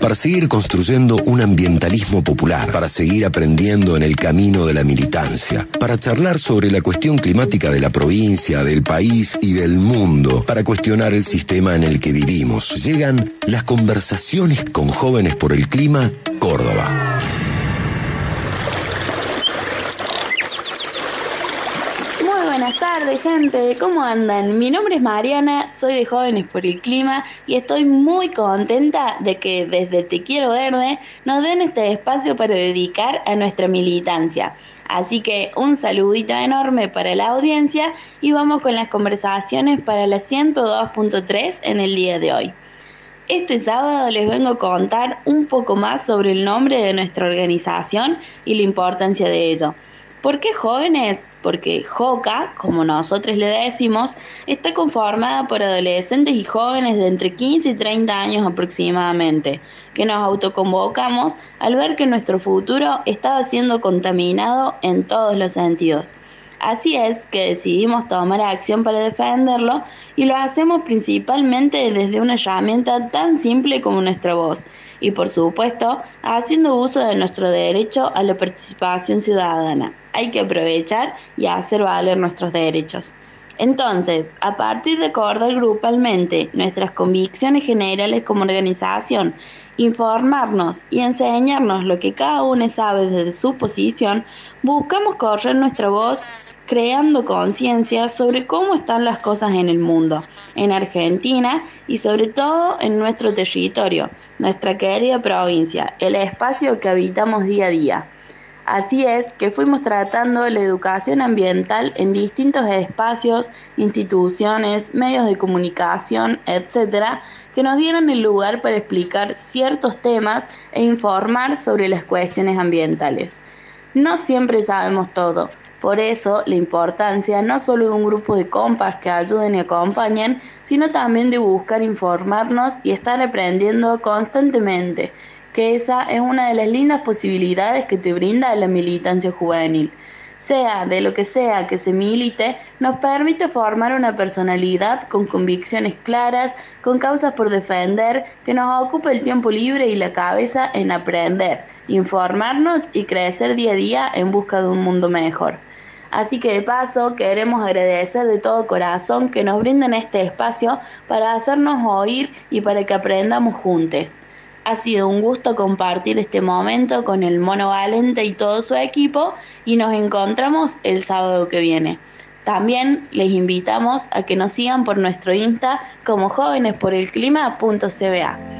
para seguir construyendo un ambientalismo popular, para seguir aprendiendo en el camino de la militancia, para charlar sobre la cuestión climática de la provincia, del país y del mundo, para cuestionar el sistema en el que vivimos. Llegan las conversaciones con jóvenes por el clima, Córdoba. Tardes, gente. ¿Cómo andan? Mi nombre es Mariana, soy de Jóvenes por el Clima y estoy muy contenta de que desde Te Quiero Verde nos den este espacio para dedicar a nuestra militancia. Así que un saludito enorme para la audiencia y vamos con las conversaciones para la 102.3 en el día de hoy. Este sábado les vengo a contar un poco más sobre el nombre de nuestra organización y la importancia de ello. ¿Por qué jóvenes? Porque JOCA, como nosotros le decimos, está conformada por adolescentes y jóvenes de entre 15 y 30 años aproximadamente, que nos autoconvocamos al ver que nuestro futuro estaba siendo contaminado en todos los sentidos. Así es que decidimos tomar acción para defenderlo y lo hacemos principalmente desde una herramienta tan simple como nuestra voz y por supuesto haciendo uso de nuestro derecho a la participación ciudadana. Hay que aprovechar y hacer valer nuestros derechos. Entonces, a partir de acordar grupalmente nuestras convicciones generales como organización, informarnos y enseñarnos lo que cada uno sabe desde su posición, buscamos correr nuestra voz creando conciencia sobre cómo están las cosas en el mundo, en Argentina y sobre todo en nuestro territorio, nuestra querida provincia, el espacio que habitamos día a día. Así es que fuimos tratando la educación ambiental en distintos espacios, instituciones, medios de comunicación, etcétera, que nos dieron el lugar para explicar ciertos temas e informar sobre las cuestiones ambientales. No siempre sabemos todo, por eso la importancia no solo de un grupo de compas que ayuden y acompañen, sino también de buscar informarnos y estar aprendiendo constantemente, que esa es una de las lindas posibilidades que te brinda la militancia juvenil sea de lo que sea que se milite, nos permite formar una personalidad con convicciones claras, con causas por defender, que nos ocupe el tiempo libre y la cabeza en aprender, informarnos y crecer día a día en busca de un mundo mejor. Así que de paso queremos agradecer de todo corazón que nos brinden este espacio para hacernos oír y para que aprendamos juntos. Ha sido un gusto compartir este momento con el Mono Valente y todo su equipo y nos encontramos el sábado que viene. También les invitamos a que nos sigan por nuestro Insta como jóvenesporelclima.cba.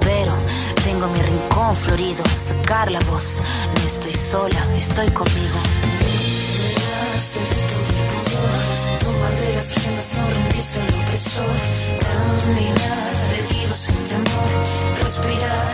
pero tengo mi rincón florido. Sacar la voz, no estoy sola, estoy conmigo. Liberarse de todo el pudor, tomar de las riendas, no rendirse al opresor. Caminar erguido sin temor, respirar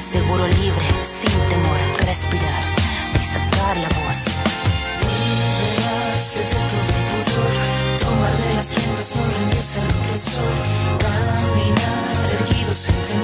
seguro libre, sin temor, respirar y sacar la voz. Liberarse de todo el pudor, tomar de las riendas, no rendirse al opresor. Caminar, erguido sin temor,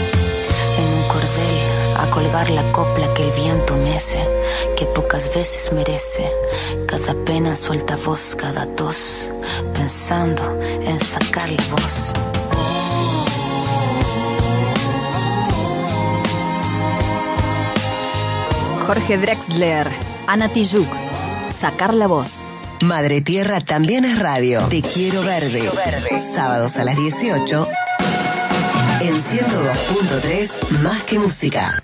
Cordel a colgar la copla que el viento mece, que pocas veces merece. Cada pena suelta voz, cada tos, pensando en sacar la voz. Jorge Drexler, Ana Tijoux, Sacar la voz. Madre Tierra también es radio. Te quiero verde. Sábados a las 18 en 102.3 Más que música.